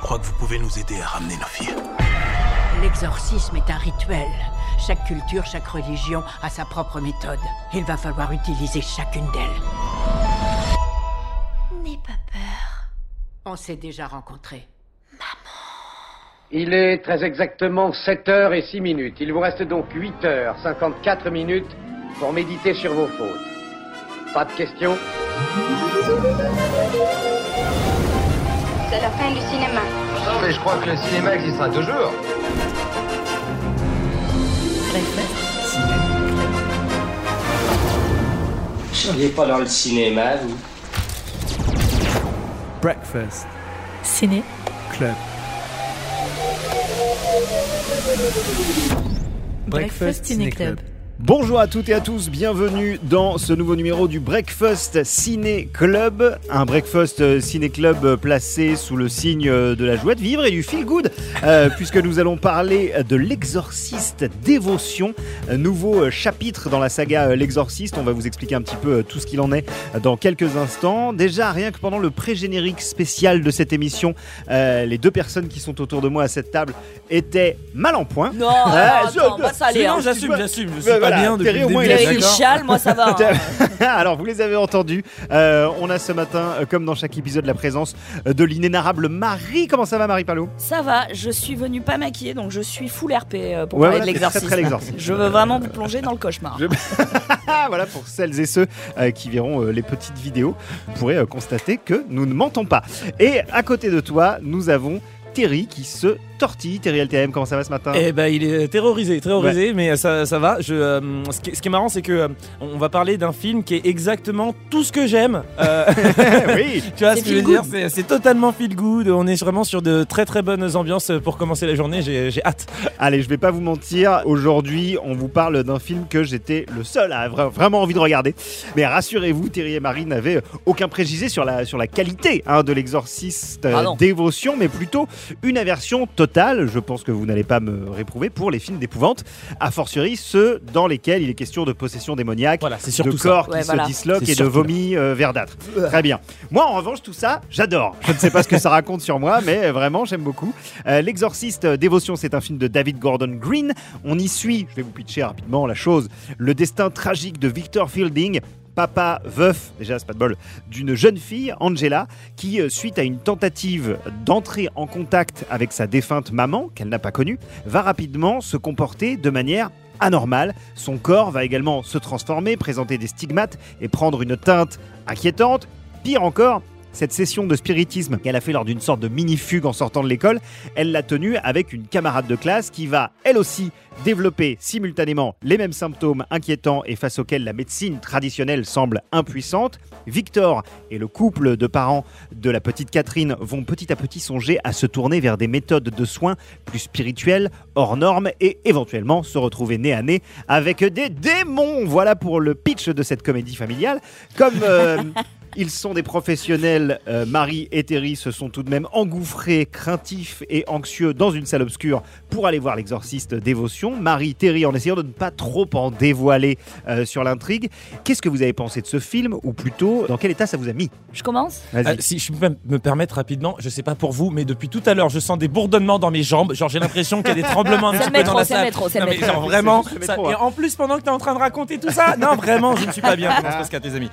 crois que vous pouvez nous aider à ramener nos filles. L'exorcisme est un rituel. Chaque culture, chaque religion a sa propre méthode. Il va falloir utiliser chacune d'elles. N'aie pas peur. On s'est déjà rencontrés. Il est très exactement 7 heures et 6 minutes. Il vous reste donc 8 heures 54 minutes pour méditer sur vos fautes. Pas de questions? C'est la fin du cinéma. Non, mais je crois que le cinéma existera toujours. Vous seriez pas dans le cinéma, vous? Breakfast Ciné. Club. Breakfast Ciné Club. Bonjour à toutes et à tous, bienvenue dans ce nouveau numéro du Breakfast Ciné Club, un Breakfast euh, Ciné Club euh, placé sous le signe euh, de la joie de vivre et du feel good, euh, puisque nous allons parler de l'exorciste dévotion, un nouveau euh, chapitre dans la saga euh, L'exorciste. On va vous expliquer un petit peu euh, tout ce qu'il en est euh, dans quelques instants. Déjà, rien que pendant le pré-générique spécial de cette émission, euh, les deux personnes qui sont autour de moi à cette table étaient mal en point. Non, moi ça allait. Non, hein. j'assume, j'assume. Je suis Ouais, pas voilà, bien depuis le au moins, début. il a il chiale, moi ça va. hein. Alors, vous les avez entendus. Euh, on a ce matin, euh, comme dans chaque épisode, la présence euh, de l'inénarrable Marie. Comment ça va, Marie Palot Ça va, je suis venue pas maquillée, donc je suis full RP euh, pour Ouais, parler voilà, de c'est l'exorcisme. très, très l'exorcisme. Je veux vraiment vous plonger dans le cauchemar. Je- voilà, pour celles et ceux euh, qui verront euh, les petites vidéos, vous pourrez euh, constater que nous ne mentons pas. Et à côté de toi, nous avons Terry qui se tortille. Terry LTM, comment ça va ce matin? Eh ben, il est terrorisé, terrorisé, mais ça, ça va. Je, euh, ce, qui, ce qui est marrant, c'est que euh, on va parler d'un film qui est exactement tout ce que j'aime. Euh, oui tu vois C'est ce que je veux feel dire good. C'est c'est totalement feel good. On est vraiment sur de très très bonnes ambiances pour commencer la journée. J'ai j'ai hâte. Allez, je vais pas vous mentir. Aujourd'hui, on vous parle d'un film que j'étais le seul à avoir vraiment envie de regarder. Mais rassurez-vous, Thierry et Marie n'avaient aucun préjugé sur la, sur la qualité hein, de l'exorciste euh, Ah dévotion, mais plutôt une aversion totale. Je pense que vous n'allez pas me réprouver pour les films d'épouvante, a fortiori ceux dans lesquels il est question de possession démoniaque. Voilà, c'est de ça. corps qui Ouais, se voilà. disloquent C'est et de vomi euh, verdâtre. Très bien. Moi, en revanche, tout ça, j'adore. Je ne sais pas ce que ça raconte sur moi, mais euh, vraiment, j'aime beaucoup. Euh, L'exorciste Dévotion, c'est un film de David Gordon Green. On y suit, je vais vous pitcher rapidement la chose, le destin tragique de Victor Fielding. Papa veuf, déjà c'est pas de bol, d'une jeune fille, Angela, qui, euh, suite à une tentative d'entrer en contact avec sa défunte maman, qu'elle n'a pas connue, va rapidement se comporter de manière anormale. Son corps va également se transformer, présenter des stigmates et prendre une teinte inquiétante. Pire encore, cette session de spiritisme qu'elle a fait lors d'une sorte de mini-fugue en sortant de l'école, elle l'a tenue avec une camarade de classe qui va, elle aussi, développer simultanément les mêmes symptômes inquiétants et face auxquels la médecine traditionnelle semble impuissante. Victor et le couple de parents de la petite Catherine vont petit à petit songer à se tourner vers des méthodes de soins plus spirituelles, hors normes et éventuellement se retrouver nez à nez avec des démons. Voilà pour le pitch de cette comédie familiale. Comme euh, ils sont des professionnels, euh, Marie et Terry se sont tout de même engouffrés, craintifs et anxieux dans une salle obscure pour aller voir l'exorciste dévotion. Marie, Terry, en essayant de ne pas trop en dévoiler euh, sur l'intrigue. Qu'est-ce que vous avez pensé de ce film ou plutôt dans quel état ça vous a mis? Je commence? Euh, si je peux me permettre rapidement, je sais pas pour vous, mais depuis tout à l'heure, je sens des bourdonnements dans mes jambes. Genre, j'ai l'impression qu'il y a des tremblements un petit peu dans métro, la salle. métro, Non, mais métro. genre vraiment. Ça- métro, et hein. en plus, pendant que t'es en train de raconter tout ça, non, vraiment, je ne suis pas bien. Comment se passe qu'à tes amis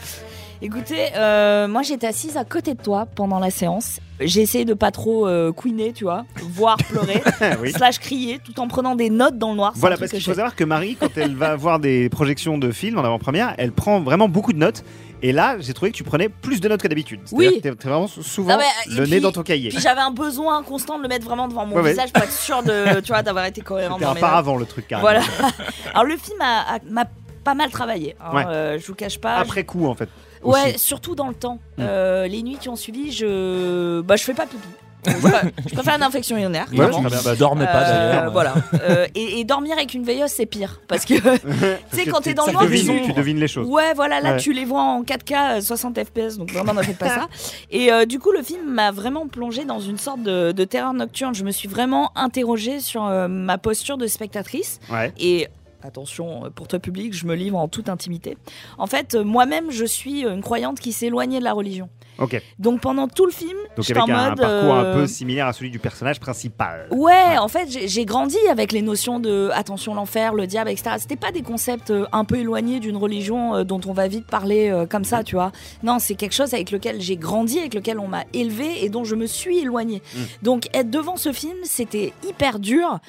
Écoutez, euh, moi j'étais assise à côté de toi pendant la séance. J'ai essayé de pas trop euh, couiner, tu vois, voire pleurer, Oui. slash crier, tout en prenant des notes dans le noir. C'est Voilà, un truc parce qu'il faut fais. savoir que Marie, quand elle va voir des projections de films en avant-première, elle prend vraiment beaucoup de notes. Et là, j'ai trouvé que tu prenais plus de notes que d'habitude. C'est-à-dire Oui. que t'es- t'es vraiment souvent Non, mais, et le puis- nez dans ton cahier. Puis j'avais un besoin constant de le mettre vraiment devant mon Ouais, ouais. visage pour être sûr de, tu vois, d'avoir été cohérent C'était dans un mes notes. paravent le truc carrément. Voilà. Alors le film a- a- m'a pas mal travaillé. hein, Ouais. euh, je vous cache pas. Après coup, en fait. Ouais, aussi. surtout dans le temps. Mm. Euh, les nuits qui ont suivi, je, bah, je fais pas pipi. je, préfère, une infection urinaire. Ouais. Bah, dormez pas Euh, d'ailleurs. voilà. Euh, et, et dormir avec une veilleuse, c'est pire. Parce que, tu sais, quand t'es dans le noir, tu- tu devines les choses. Ouais, voilà, là Ouais. tu les vois en 4K, euh, 60 FPS, donc vraiment ne faites pas ça. Et euh, du coup, le film m'a vraiment plongé dans une sorte de, de terreur nocturne. Je me suis vraiment interrogée sur ma posture de spectatrice. Ouais. Et attention, euh, pour toi public, je me livre en toute intimité. En fait, euh, moi-même, je suis une croyante qui s'est éloignée de la religion. Ok. Donc pendant tout le film, Donc avec en un, mode. parcours un euh, peu similaire à celui du personnage principal. Ouais, en fait, j'ai grandi avec les notions de attention l'enfer, le diable, etc. C'était pas des concepts euh, un peu éloignés d'une religion euh, dont on va vite parler euh, comme ça, tu vois. Non, c'est quelque chose avec lequel j'ai grandi, avec lequel on m'a élevé et dont je me suis éloignée. Mm. Donc être devant ce film, c'était hyper dur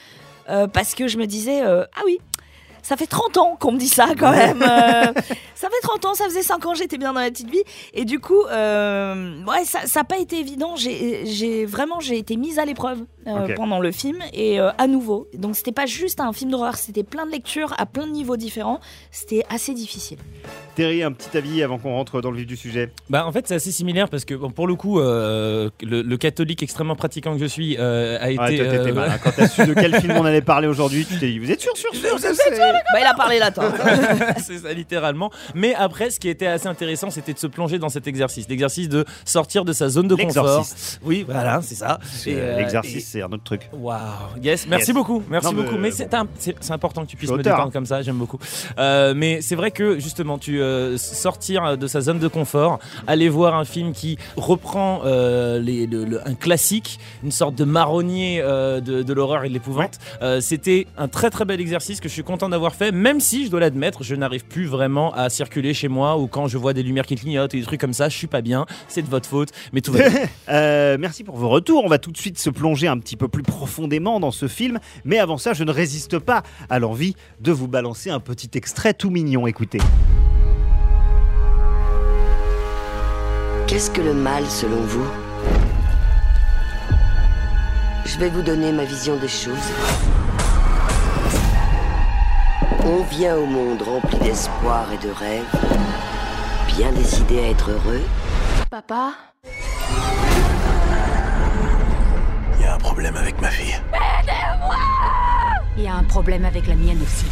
euh, parce que je me disais euh, ah oui. Ça fait 30 ans qu'on me dit ça quand même. Euh, ça fait 30 ans, ça faisait 5 ans, j'étais bien dans ma petite vie. Et du coup, euh, ouais, ça n'a pas été évident. J'ai j'ai- vraiment, j'ai été mise à l'épreuve euh, pendant le film et euh, à nouveau. Donc c'était pas juste un film d'horreur, c'était plein de lectures à plein de niveaux différents. C'était assez difficile. Terry, un petit avis avant qu'on rentre dans le vif du sujet. Bah en fait c'est assez similaire parce que bon, pour le coup euh, le, le catholique extrêmement pratiquant que je suis euh, a été Ouais, toi, t'étais euh, mal, hein. Quand t'as su de quel film on allait parler aujourd'hui, tu t'es dit, vous êtes sûr, sûr, sûr, je sais. Bah il a parlé là, toi. c'est ça littéralement. Mais après, ce qui était assez intéressant, c'était de se plonger dans cet exercice, l'exercice de sortir de sa zone de confort. Oui, voilà, c'est ça. L'exercice, c'est un autre truc. Waouh, yes, merci Yes. beaucoup, merci Non, mais, beaucoup. euh, Mais c'est important que tu puisses me détendre comme ça, j'aime beaucoup. Euh, mais c'est vrai que justement, tu euh, sortir de sa zone de confort, aller voir un film qui reprend euh, les- le- le- un classique, une sorte de marronnier de, de l'horreur et de l'épouvante. C'était un très très bel exercice que je suis content d'avoir fait, même si je dois l'admettre, je n'arrive plus vraiment à circuler chez moi ou quand je vois des lumières qui clignotent et des trucs comme ça, je suis pas bien. C'est de votre faute, mais tout va bien. Merci pour vos retours. On va tout de suite se plonger un petit peu plus profondément dans ce film. Mais avant ça, je ne résiste pas à l'envie de vous balancer un petit extrait tout mignon. Écoutez. Qu'est-ce que le mal selon vous? Je vais vous donner ma vision des choses. On vient au monde rempli d'espoir et de rêves, bien décidé à être heureux. Papa? Problème avec la mienne aussi.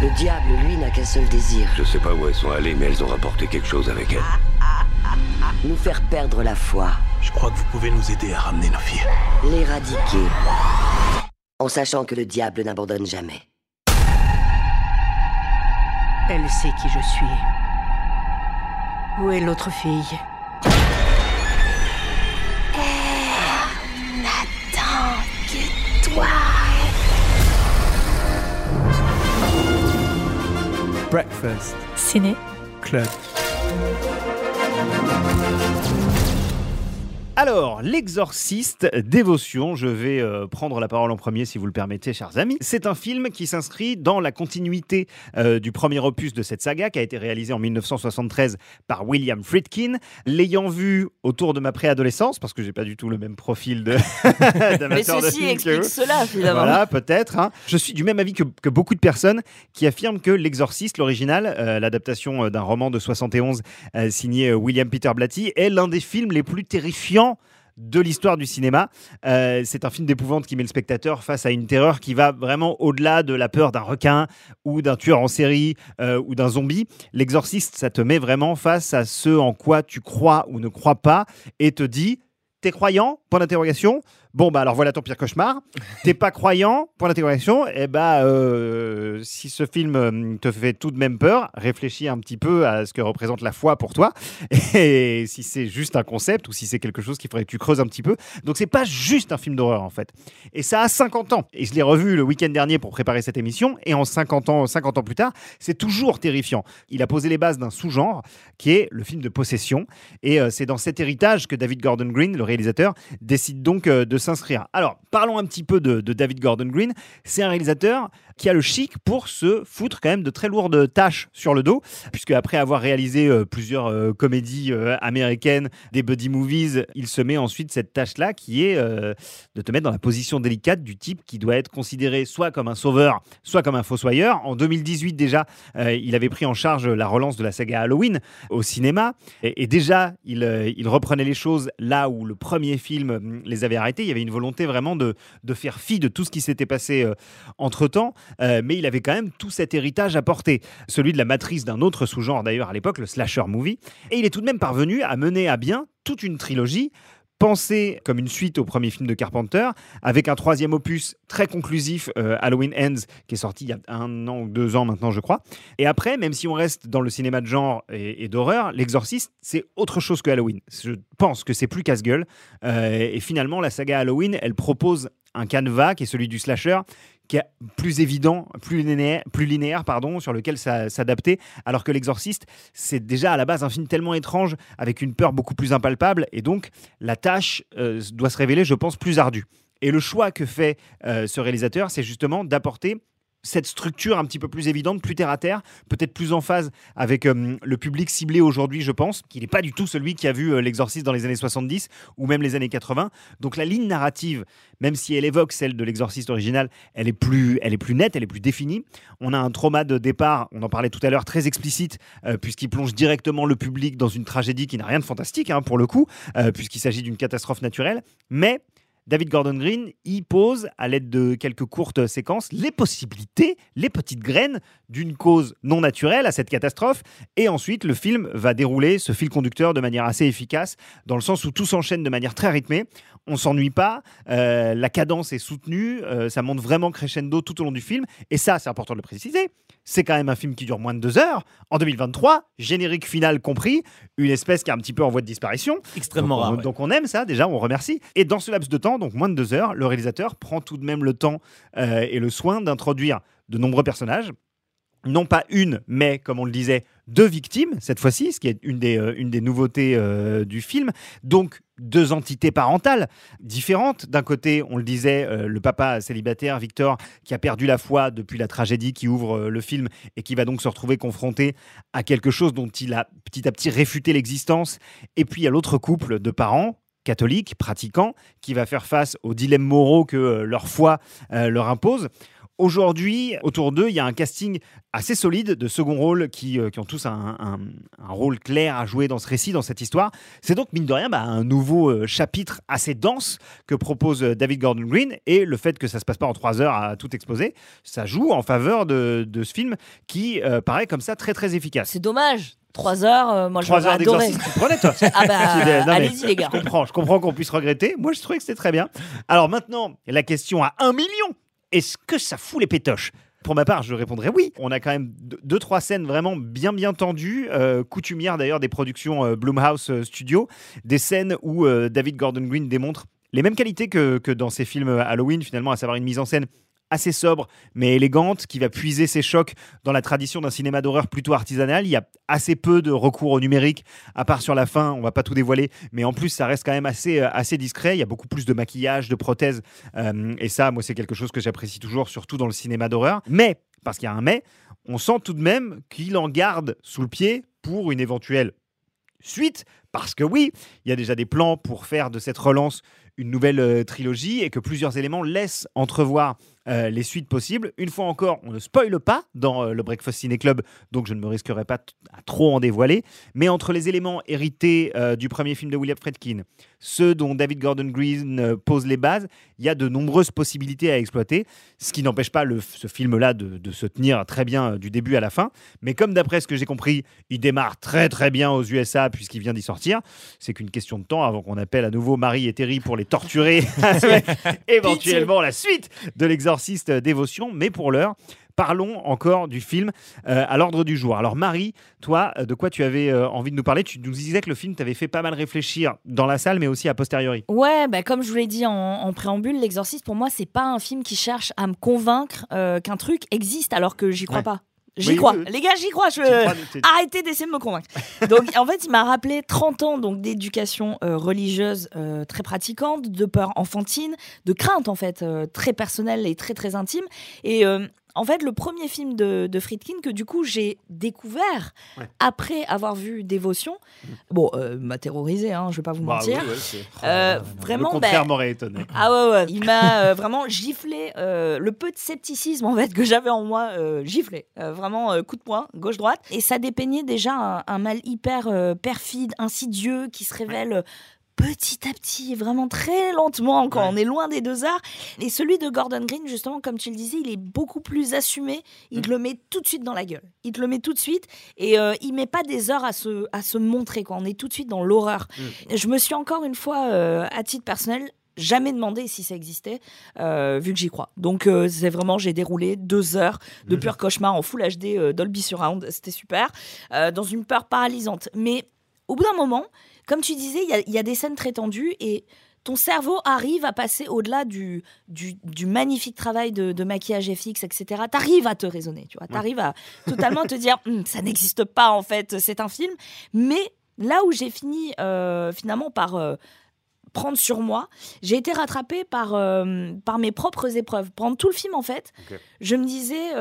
Le diable, lui, n'a qu'un seul désir, Je sais pas où elles sont allées, mais elles ont rapporté quelque chose avec elles. nous faire perdre la foi, Je crois que vous pouvez nous aider à ramener nos filles. l'éradiquer, en sachant que le diable n'abandonne jamais. Elle sait qui je suis. Où est l'autre fille? Attends que toi. Breakfast Ciné. Club. Alors, l'exorciste, dévotion, je vais euh, prendre la parole en premier si vous le permettez, chers amis. C'est un film qui s'inscrit dans la continuité euh, du premier opus de cette saga qui a été réalisé en 1973 par William Friedkin. L'ayant vu autour de ma préadolescence, parce que j'ai pas du tout le même profil de Mais de ceci explique cela finalement. Voilà, peut-être. hein. Je suis du même avis que, que beaucoup de personnes qui affirment que L'Exorciste, l'original, euh, l'adaptation d'un roman de 71 euh, signé William Peter Blatty, est l'un des films les plus terrifiants de l'histoire du cinéma. Euh, c'est un film d'épouvante qui met le spectateur face à une terreur qui va vraiment au-delà de la peur d'un requin ou d'un tueur en série euh, ou d'un zombie. L'exorciste, ça te met vraiment face à ce en quoi tu crois ou ne crois pas et te dit T'es croyant? Point d'interrogation. Bon, bah alors voilà ton pire cauchemar. T'es pas croyant Point d'interrogation. Eh bah, euh, si ce film euh, te fait tout de même peur, réfléchis un petit peu à ce que représente la foi pour toi. Et si c'est juste un concept ou si c'est quelque chose qu'il faudrait que tu creuses un petit peu. Donc, c'est pas juste un film d'horreur en fait. Et ça a 50 ans. Et je l'ai revu le week-end dernier pour préparer cette émission. Et en 50 ans, 50 ans plus tard, c'est toujours terrifiant. Il a posé les bases d'un sous-genre qui est le film de possession. Et euh, c'est dans cet héritage que David Gordon Green, le réalisateur, décide donc de Alors, parlons un petit peu de David Gordon Green. C'est un réalisateur qui a le chic pour se foutre quand même de très lourdes tâches sur le dos, puisque après avoir réalisé euh, plusieurs euh, comédies euh, américaines, des buddy movies, il se met ensuite cette tâche-là qui est de te mettre dans la position délicate du type qui doit être considéré soit comme un sauveur, soit comme un fossoyeur. En 2018 déjà, il avait pris en charge la relance de la saga Halloween au cinéma, et, déjà il, il reprenait les choses là où le premier film hum, les avait arrêtés. Il y avait une volonté vraiment de, de faire fi de tout ce qui s'était passé entre-temps, euh, mais il avait quand même tout cet héritage à porter, celui de la matrice d'un autre sous-genre d'ailleurs à l'époque, le slasher movie, et il est tout de même parvenu à mener à bien toute une trilogie pensé comme une suite au premier film de Carpenter, avec un troisième opus très conclusif, euh, Halloween Ends, qui est sorti il y a un an ou deux ans maintenant, je crois. Et après, même si on reste dans le cinéma de genre et, et d'horreur, L'Exorciste, c'est autre chose que Halloween. Je pense que c'est plus casse-gueule. Euh, et finalement, la saga Halloween, elle propose un canevas qui est celui du slasher, qui est plus évident, plus linéaire, pardon, sur lequel s'adapter, alors que L'Exorciste, c'est déjà à la base un film tellement étrange, avec une peur beaucoup plus impalpable, et donc la tâche euh, doit se révéler, je pense, plus ardue. Et le choix que fait euh, ce réalisateur, c'est justement d'apporter cette structure un petit peu plus évidente, plus terre à terre, peut-être plus en phase avec euh, le public ciblé aujourd'hui, je pense, qu'il n'est pas du tout celui qui a vu euh, l'exorciste dans les années 70 ou même les années 80. Donc la ligne narrative, même si elle évoque celle de l'exorciste original, elle est, plus, elle est plus nette, elle est plus définie. On a un trauma de départ, on en parlait tout à l'heure, très explicite, euh, puisqu'il plonge directement le public dans une tragédie qui n'a rien de fantastique, hein, pour le coup, puisqu'il s'agit d'une catastrophe naturelle. Mais David Gordon Green y pose, à l'aide de quelques courtes séquences, les possibilités, les petites graines d'une cause non naturelle à cette catastrophe. Et ensuite, le film va dérouler ce fil conducteur de manière assez efficace, dans le sens où tout s'enchaîne de manière très rythmée. On s'ennuie pas, euh, la cadence est soutenue, euh, ça monte vraiment crescendo tout au long du film. Et ça, c'est important de le préciser. C'est quand même un film qui dure moins de deux heures. En 2023, générique final compris, une espèce qui est un petit peu en voie de disparition. Extrêmement donc, on- rare, ouais. donc on aime ça, déjà, on remercie. Et dans ce laps de temps, donc moins de deux heures, le réalisateur prend tout de même le temps euh, et le soin d'introduire de nombreux personnages. Non pas une, mais comme on le disait, deux victimes, cette fois-ci, ce qui est une des, euh, nouveautés euh, du film. Donc, deux entités parentales différentes. D'un côté, on le disait, le papa célibataire, Victor, qui a perdu la foi depuis la tragédie qui ouvre le film et qui va donc se retrouver confronté à quelque chose dont il a petit à petit réfuté l'existence. Et puis, il y a l'autre couple de parents catholiques, pratiquants, qui va faire face aux dilemmes moraux que euh, leur foi euh, leur impose. Aujourd'hui, autour d'eux, il y a un casting assez solide de second rôle qui, euh, qui ont tous un, un- rôle clair à jouer dans ce récit, dans cette histoire. C'est donc, mine de rien, bah, un nouveau chapitre assez dense que propose David Gordon Green. Et le fait que ça se passe pas en trois heures à tout exposer, ça joue en faveur de, de ce film qui paraît comme ça très très efficace. C'est dommage. Trois heures, euh, moi Trois j'aurais heures adoré. d'exorcisme, tu prenais toi Ah bah, non, mais allez-y les gars. Je comprends, je comprends qu'on puisse regretter. Moi, je trouvais que c'était très bien. Alors maintenant, la question à un million. Est-ce que ça fout les pétoches? Pour ma part, je répondrais oui. On a quand même deux, deux, trois scènes vraiment bien, bien tendues, euh, coutumières d'ailleurs des productions euh, Blumhouse euh, Studio, des scènes où euh, David Gordon Green démontre les mêmes qualités que, que dans ses films Halloween, finalement, à savoir une mise en scène assez sobre mais élégante qui va puiser ses chocs dans la tradition d'un cinéma d'horreur plutôt artisanal. Il y a assez peu de recours au numérique, à part sur la fin, on va pas tout dévoiler, mais en plus ça reste quand même assez, euh, assez discret. Il y a beaucoup plus de maquillage, de prothèses, euh, et ça, moi, c'est quelque chose que j'apprécie toujours, surtout dans le cinéma d'horreur. Mais, parce qu'il y a un mais, on sent tout de même qu'il en garde sous le pied pour une éventuelle suite, parce que oui, il y a déjà des plans pour faire de cette relance une nouvelle euh, trilogie et que plusieurs éléments laissent entrevoir euh, les suites possibles. Une fois encore, on ne spoile pas dans euh, le Breakfast Ciné Club, donc je ne me risquerai pas à trop en dévoiler. Mais entre les éléments hérités euh, du premier film de William Friedkin, ceux dont David Gordon Green pose les bases, il y a de nombreuses possibilités à exploiter, ce qui n'empêche pas le- ce film-là de, de se tenir très bien du début à la fin. Mais comme d'après ce que j'ai compris, il démarre très très bien aux USA puisqu'il vient d'y sortir, c'est qu'une question de temps avant qu'on appelle à nouveau Marie et Terry pour les torturer avec éventuellement la suite de l'exorciste dévotion. Mais pour l'heure, parlons encore du film euh, à l'ordre du jour. Alors Marie, toi, euh, de quoi tu avais euh, envie de nous parler? Tu nous disais que le film t'avait fait pas mal réfléchir dans la salle, mais aussi a posteriori. Ouais, bah comme je vous l'ai dit en, en préambule, L'Exorciste, pour moi, c'est pas un film qui cherche à me convaincre euh, qu'un truc existe alors que j'y crois Ouais. pas. J'y Oui, crois. oui, oui. Les gars, j'y crois. Je... Arrêtez d'essayer de me convaincre. Donc, en fait, il m'a rappelé 30 ans donc d'éducation euh, religieuse euh, très pratiquante, de peur enfantine, de crainte, en fait, euh, très personnelle et très, très intime. Et en fait, le premier film de, de Friedkin que, du coup, j'ai découvert Ouais. après avoir vu Dévotion, bon, euh, m'a terrorisé, hein, je vais pas vous Bah mentir. oui, ouais, Euh, Le vraiment, contraire ben, m'aurait étonné. ah ouais, ouais. Il m'a euh, vraiment giflé le peu de scepticisme en fait que j'avais en moi, giflé. Vraiment coup de poing, gauche-droite. Et ça dépeignait déjà un, un mal hyper perfide, insidieux, qui se révèle petit à petit, vraiment très lentement quand on est loin des deux heures. Et celui de Gordon Green, justement, comme tu le disais, il est beaucoup plus assumé. Il te le met tout de suite dans la gueule. Il te le met tout de suite et euh, il met pas des heures à se, à se montrer. Quoi. On est tout de suite dans l'horreur. Je me suis encore une fois, euh, à titre personnel, jamais demandé si ça existait, euh, vu que j'y crois. Donc euh, c'est vraiment, j'ai déroulé deux heures de pur cauchemar en Full HD euh, Dolby Surround, c'était super, dans une peur paralysante. Mais au bout d'un moment, comme tu disais, il y a- il y, a des scènes très tendues et ton cerveau arrive à passer au-delà du, du, du magnifique travail de, de maquillage FX, etc. T'arrives à te raisonner, tu vois. T'arrives à totalement te dire, Hum, ça n'existe pas en fait, c'est un film. Mais là où j'ai fini euh, finalement par euh, prendre sur moi, j'ai été rattrapée par, euh, par mes propres épreuves. Pendant tout le film, en fait, je me disais,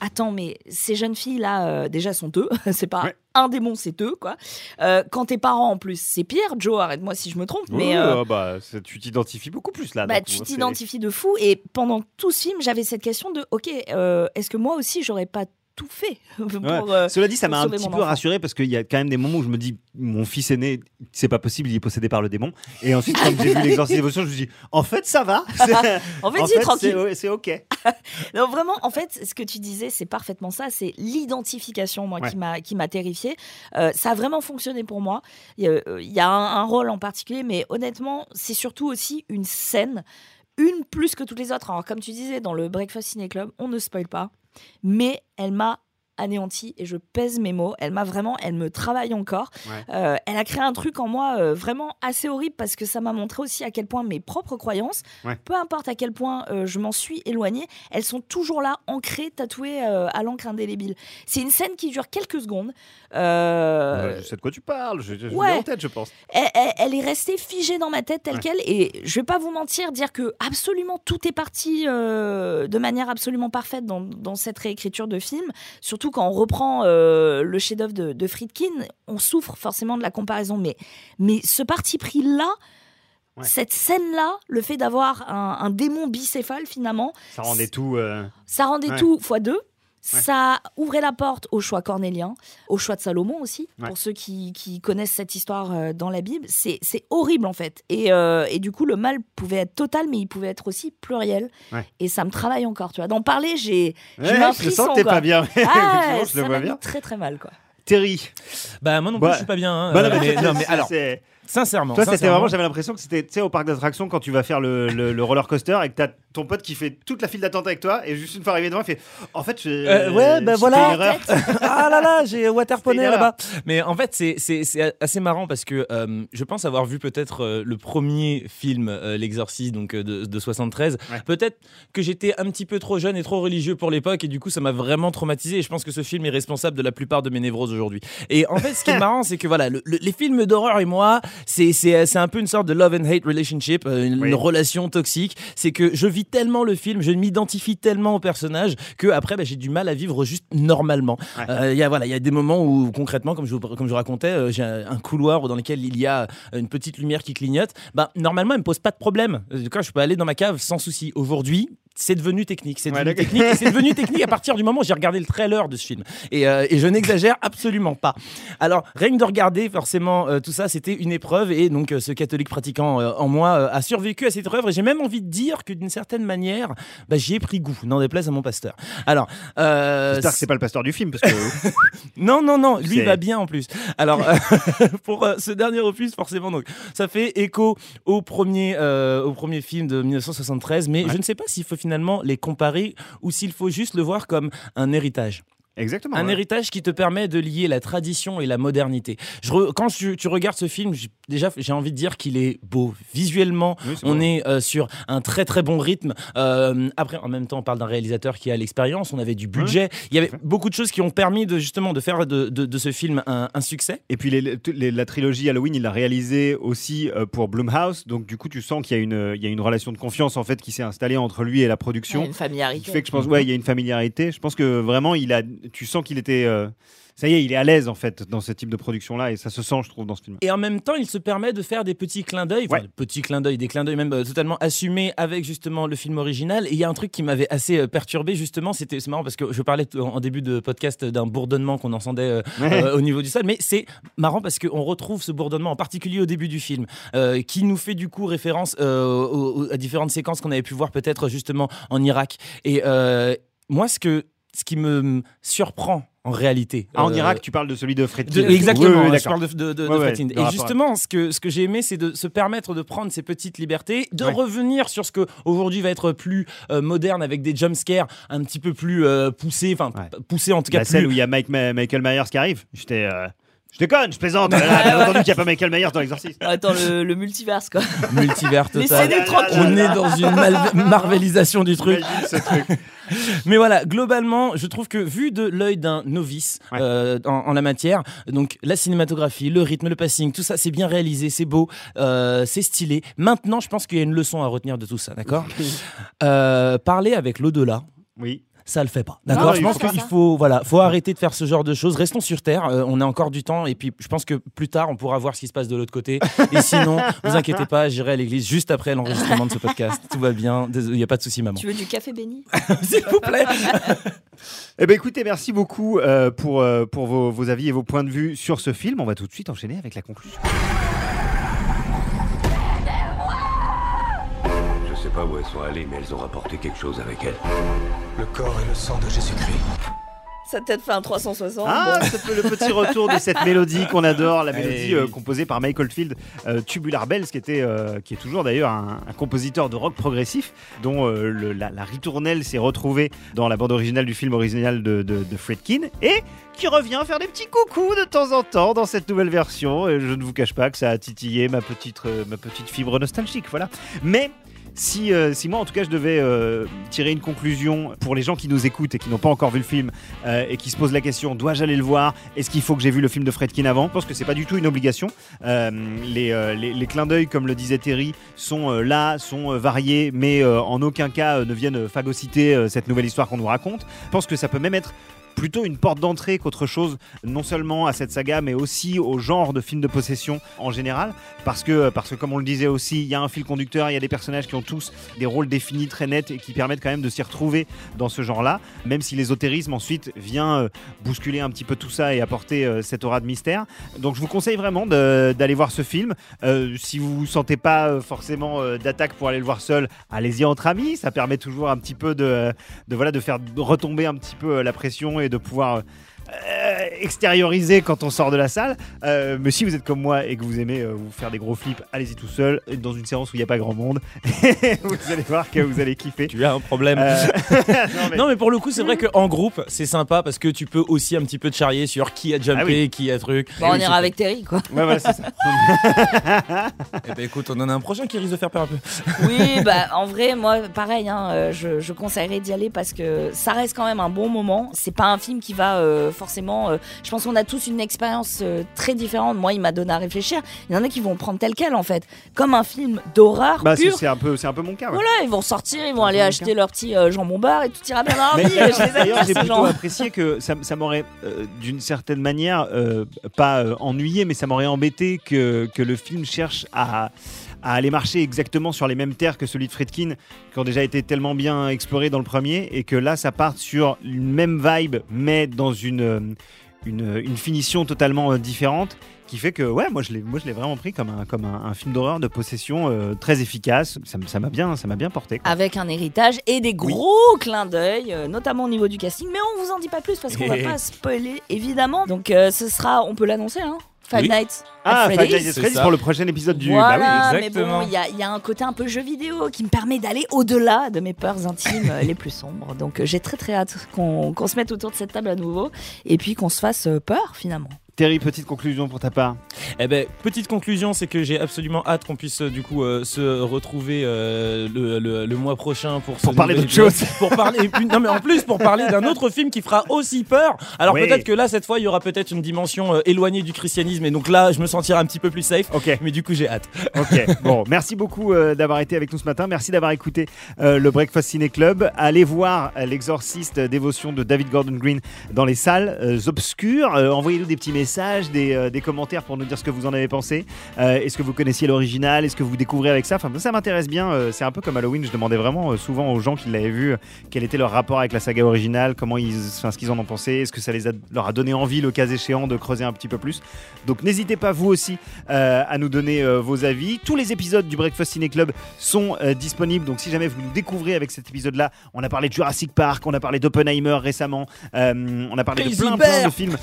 attends, mais ces jeunes filles-là, euh, déjà, sont deux. c'est pas un démon, c'est deux, quoi. Euh, quand tes parents, en plus, c'est pire. Joe, arrête-moi si je me trompe, mais... Euh, ouais, bah, tu t'identifies beaucoup plus là. bah, tu c'est- t'identifies de fou. Et pendant tout ce film, j'avais cette question de, ok, est-ce que moi aussi, j'aurais pas tout fait pour, Ouais. euh, Cela dit, ça m'a un petit peu enfant rassuré parce qu'il y a quand même des moments où je me dis, mon fils aîné, c'est pas possible, il est possédé par le démon. Et ensuite, quand j'ai vu l'exorcisme d'évolution, je me dit, en fait, ça va. En fait, c'est tranquille. c'est- C'est ok. Non, vraiment, en fait, ce que tu disais, c'est parfaitement ça. C'est l'identification, moi, Ouais. qui m'a qui m'a terrifiée. Euh, ça a vraiment fonctionné pour moi. Il y a, euh, il y a un, un rôle en particulier, mais honnêtement, c'est surtout aussi une scène, une plus que toutes les autres. Alors, comme tu disais, dans le Breakfast Ciné Club, on ne spoil pas, mais elle m'a anéanti et je pèse mes mots. Elle m'a vraiment, elle me travaille encore. Ouais. Euh, elle a créé un truc en moi euh, vraiment assez horrible parce que ça m'a montré aussi à quel point mes propres croyances, Ouais. peu importe à quel point euh, je m'en suis éloignée, elles sont toujours là, ancrées, tatouées à l'encre indélébile. C'est une scène qui dure quelques secondes. Je sais de quoi tu parles, je, je, ouais. en tête, je pense. elle, elle- elle est restée figée dans ma tête telle qu'elle et je vais pas vous mentir dire que absolument tout est parti de manière absolument parfaite dans, dans cette réécriture de film surtout quand on reprend euh, le chef-d'œuvre de, de Friedkin on souffre forcément de la comparaison mais mais ce parti pris là Ouais. cette scène là le fait d'avoir un, un démon bicéphale finalement Ça rendait tout. euh, ça rendait Ouais. tout fois deux. Ça ouvrait la porte au choix cornélien, au choix de Salomon aussi, Ouais. pour ceux qui, qui connaissent cette histoire euh, dans la Bible. C'est horrible en fait. Et, euh, et du coup, le mal pouvait être total, mais il pouvait être aussi pluriel. Ouais. Et ça me travaille encore, tu vois. D'en parler, j'ai un je le sens frisson, que t'es quoi. pas bien. Ah, Effectivement, je le ça vois m'a bien. très très mal, quoi. Terry. Bah moi non plus Ouais. je suis pas bien. hein. Bah, non, Euh, mais mais- non mais c'est- alors sincèrement. Toi, c'était vraiment, j'avais l'impression que c'était tu sais, au parc d'attractions quand tu vas faire le, le- le roller coaster et que t'as ton pote qui fait toute la file d'attente avec toi et juste une fois arrivé devant, il fait En fait, je, Euh, ouais, bah c'était voilà. ah là là, j'ai water C'était une poney erreur. là-bas. Mais en fait, c'est- assez marrant parce que euh, je pense avoir vu peut-être euh, le premier film, euh, L'Exorciste, donc de, de 73. Ouais. Peut-être que j'étais un petit peu trop jeune et trop religieux pour l'époque et du coup, ça m'a vraiment traumatisé. Et je pense que ce film est responsable de la plupart de mes névroses aujourd'hui. Et en fait, ce qui est marrant, c'est que voilà, le- le- les films d'horreur et moi, c'est un peu une sorte de love and hate relationship, une, Oui. une relation toxique. C'est que je vis tellement le film, je m'identifie tellement au personnage que après, bah, j'ai du mal à vivre juste normalement. Ouais. Euh, Il y a voilà, il y a des moments où concrètement, comme je vous, comme je vous racontais, euh, j'ai un, un couloir dans lequel il y a une petite lumière qui clignote. Bah normalement, elle me pose pas de problème. Euh, Quand je peux aller dans ma cave sans souci. Aujourd'hui. C'est devenu technique, c'est devenu technique, et devenu technique à partir du moment où j'ai regardé le trailer de ce film. Et, euh, et je n'exagère absolument pas. Alors, rien que de regarder forcément euh, tout ça, c'était une épreuve, et donc euh, ce catholique pratiquant en moi a survécu à cette épreuve, et j'ai même envie de dire que d'une certaine manière, bah, j'y ai pris goût, n'en déplaise à mon pasteur. Alors, J'espère que c'est pas le pasteur du film parce que. non, non, non, lui va bien en plus. Alors, pour ce dernier opus, forcément, donc, ça fait écho au premier, au premier film de 1973, mais Ouais. je ne sais pas s'il faut finalement les comparer ou s'il faut juste le voir comme un héritage. Exactement. Un ouais. héritage qui te permet de lier la tradition et la modernité. Je re- quand tu, tu regardes ce film, déjà j'ai envie de dire qu'il est beau visuellement. Oui, on beau. est euh, sur un très très bon rythme. Euh, après, en même temps, on parle d'un réalisateur qui a l'expérience. On avait du budget. Il y avait beaucoup de choses qui ont permis de justement de faire de, de- de ce film un, un succès. Et puis les- les- les- la trilogie Halloween, il l'a réalisé aussi euh, pour Blumhouse. Donc du coup, tu sens qu'il y a une, il y a une relation de confiance en fait qui s'est installée entre lui et la production. Ouais, une familiarité. Qui fait que je pense, ouais, il y a une familiarité. Je pense que vraiment, il a, tu sens qu'il était. euh, ça y est, il est à l'aise en fait dans ce type de production-là et ça se sent, je trouve, dans ce film. Et en même temps, il se permet de faire des petits clins d'œil, enfin, petits clins d'œil, des clins d'œil même euh, totalement assumés avec justement le film original. Et il y a un truc qui m'avait assez euh, perturbé justement, c'était c'est marrant parce que je parlais en début de podcast d'un bourdonnement qu'on entendait Ouais. au niveau du sol, mais c'est marrant parce qu'on retrouve ce bourdonnement en particulier au début du film, qui nous fait du coup référence aux- aux- à différentes séquences qu'on avait pu voir peut-être justement en Irak. Et moi, ce que ce qui me surprend en réalité. Ah, en euh, Irak, tu parles de celui de Fred de- King. exactement, Oui, oui, je parle de, de, de, Ouais, ouais, Et justement, ce que, ce que j'ai aimé, c'est de se permettre de prendre ces petites libertés, de Ouais. revenir sur ce que aujourd'hui va être plus euh, moderne avec des jumpscares un petit peu plus euh, poussés, enfin poussés en tout cas La plus. celle où il y a Mike Michael Myers qui arrive. J'étais. euh, Je déconne, je plaisante. Là, bien entendu qu'il n'y a pas Michael Myers dans l'exorciste. Attends, le, le multiverse, quoi. multivers total. Tranquilles. On est dans une mal- marvelisation du truc. Imagine ce truc. Mais voilà, globalement, je trouve que vu de l'œil d'un novice euh, en, en la matière, donc la cinématographie, le rythme, le passing, tout ça, c'est bien réalisé, c'est beau, euh, c'est stylé. Maintenant, je pense qu'il y a une leçon à retenir de tout ça, d'accord? Euh, Parler avec l'au-delà. Oui. Ça le fait pas. D'accord Je pense qu'il faut, voilà, faut arrêter de faire ce genre de choses. Restons sur Terre. euh, on a encore du temps. Et puis, je pense que plus tard, on pourra voir ce qui se passe de l'autre côté. Et sinon, vous inquiétez pas, j'irai à l'église juste après l'enregistrement de ce podcast. Tout va bien. Il n'y a pas de souci, maman. Tu veux du café béni? S'il vous plaît. Eh ben écoutez, merci beaucoup euh, pour, euh, pour vos, vos avis et vos points de vue sur ce film. On va tout de suite enchaîner avec la conclusion. Pas où elles sont allées, mais elles ont rapporté quelque chose avec elles. Le corps et le sang de Jésus-Christ. Ça a peut-être fait un 360. Ah, bon. c'est le petit retour de cette mélodie qu'on adore, la mélodie Hey. euh, composée par Mike Oldfield, euh, Tubular Bells, qui, était, euh, qui est toujours d'ailleurs un, un compositeur de rock progressif, dont euh, le- la, la ritournelle s'est retrouvée dans la bande originale du film original de, de, de Fredkin, et qui revient faire des petits coucous de temps en temps dans cette nouvelle version. Et je ne vous cache pas que ça a titillé ma petite, euh, ma petite fibre nostalgique, voilà. Mais si, euh, si moi en tout cas je devais euh, tirer une conclusion pour les gens qui nous écoutent et qui n'ont pas encore vu le film euh, et qui se posent la question dois-je aller le voir? Est-ce qu'il faut que j'ai vu le film de Fredkin avant? Je pense que c'est pas du tout une obligation. Les, les, clins d'œil, comme le disait Terry, sont là, sont variés, mais en aucun cas ne viennent phagocyter cette nouvelle histoire qu'on nous raconte. Je pense que ça peut même être plutôt une porte d'entrée qu'autre chose, non seulement à cette saga, mais aussi au genre de film de possession en général, parce que, parce que comme on le disait aussi, il y a un fil conducteur, il y a des personnages qui ont tous des rôles définis très nets et qui permettent quand même de s'y retrouver dans ce genre-là, même si l'ésotérisme ensuite vient euh, bousculer un petit peu tout ça et apporter euh, cette aura de mystère. Donc je vous conseille vraiment d'aller voir ce film. Euh, si vous ne sentez pas forcément d'attaque pour aller le voir seul, allez-y entre amis, ça permet toujours un petit peu de, voilà, de faire retomber un petit peu la pression de pouvoir euh, extérioriser quand on sort de la salle. Euh, mais si vous êtes comme moi et que vous aimez euh, vous faire des gros flips, allez-y tout seul, dans une séance où il n'y a pas grand monde. vous allez voir que vous allez kiffer. Tu as un problème. Euh, non, mais... pour le coup, c'est vrai qu'en groupe, c'est sympa parce que tu peux aussi un petit peu te charrier sur qui a jumpé, Ah oui. qui a truc. Bon, on ira avec Terry, quoi. Ouais, voilà, c'est ça. Eh ben écoute, on en a un prochain qui risque de faire peur un peu. Oui, bah en vrai, moi, pareil, hein, je, je conseillerais d'y aller parce que ça reste quand même un bon moment. C'est pas un film qui va euh, forcément. Euh, je pense qu'on a tous une expérience euh, très différente. Moi, il m'a donné à réfléchir. Il y en a qui vont prendre tel quel, en fait, comme un film d'horreur Bah, c'est pur. c'est un, peu- c'est un peu mon cas. ouais. Voilà, ils vont sortir, ils vont aller acheter leur petit euh, jambon bar et tout ira bien d'ailleurs, j'ai plutôt apprécié que ça, ça m'aurait, euh, d'une certaine manière, euh, pas euh, ennuyé, mais ça m'aurait embêté que, que le film cherche à, à aller marcher exactement sur les mêmes terres que celui de Friedkin, qui ont déjà été tellement bien explorés dans le premier, et que là, ça parte sur une même vibe, mais dans une, euh, une, une finition totalement euh, différente. Qui fait que, ouais, moi je l'ai, moi je l'ai vraiment pris comme un, comme un, un film d'horreur de possession euh, très efficace. Ça, m'a bien, ça m'a bien porté. quoi. Avec un héritage et des gros clins d'œil, euh, notamment au niveau du casting. Mais on vous en dit pas plus parce qu'on va pas spoiler, évidemment. Donc euh, ce sera, on peut l'annoncer, hein Five Oui. Nights at Ah, Five Freddy's. Nights at Freddy's pour le prochain épisode du. Voilà, bah oui, mais bon, il y, a- il y a un côté un peu jeu vidéo qui me permet d'aller au-delà de mes peurs intimes les plus sombres. Donc euh, j'ai très très hâte qu'on qu'on se mette autour de cette table à nouveau et puis qu'on se fasse euh, peur finalement. Terry, petite conclusion pour ta part. Eh ben, petite conclusion, c'est que j'ai absolument hâte qu'on puisse euh, du coup euh, se retrouver euh, le, le- le mois prochain pour, Pour parler d'autre chose. Pour parler, non mais en plus pour parler d'un autre film qui fera aussi peur. Alors Oui. peut-être que là cette fois il y aura peut-être une dimension euh, éloignée du christianisme et donc là je me sentirai un petit peu plus safe. Ok. Mais du coup j'ai hâte. Ok, bon, merci beaucoup d'avoir été avec nous ce matin. Merci d'avoir écouté le Breakfast Ciné Club. Allez voir l'exorciste dévotion de David Gordon Green dans les salles obscures. Envoyez-nous des petits messages, des, euh, des commentaires pour nous dire ce que vous en avez pensé. Euh, Est-ce que vous connaissiez l'original? Est-ce que vous découvrez avec ça? Enfin, ça m'intéresse bien. euh, C'est un peu comme Halloween. Je demandais vraiment souvent aux gens qui l'avaient vu quel était leur rapport avec la saga originale, comment ils, enfin, ce qu'ils en ont pensé. Est-ce que ça les a, leur a donné envie, le cas échéant, de creuser un petit peu plus Donc n'hésitez pas vous aussi à nous donner vos avis. Tous les épisodes du Breakfast Ciné Club sont disponibles. Donc si jamais vous nous découvrez avec cet épisode-là, on a parlé de Jurassic Park, on a parlé d'Oppenheimer récemment, on a parlé de plein, de films,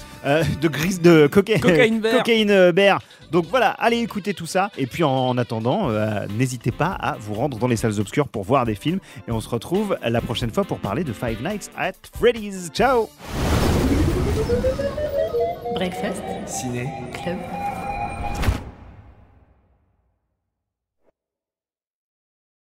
de grise de coca- Cocaine Bear. cocaine, euh, bear. Donc voilà, allez écouter tout ça. Et puis en, en attendant, euh, n'hésitez pas à vous rendre dans les salles obscures pour voir des films. Et on se retrouve la prochaine fois pour parler de Five Nights at Freddy's. Ciao Breakfast Ciné. Club.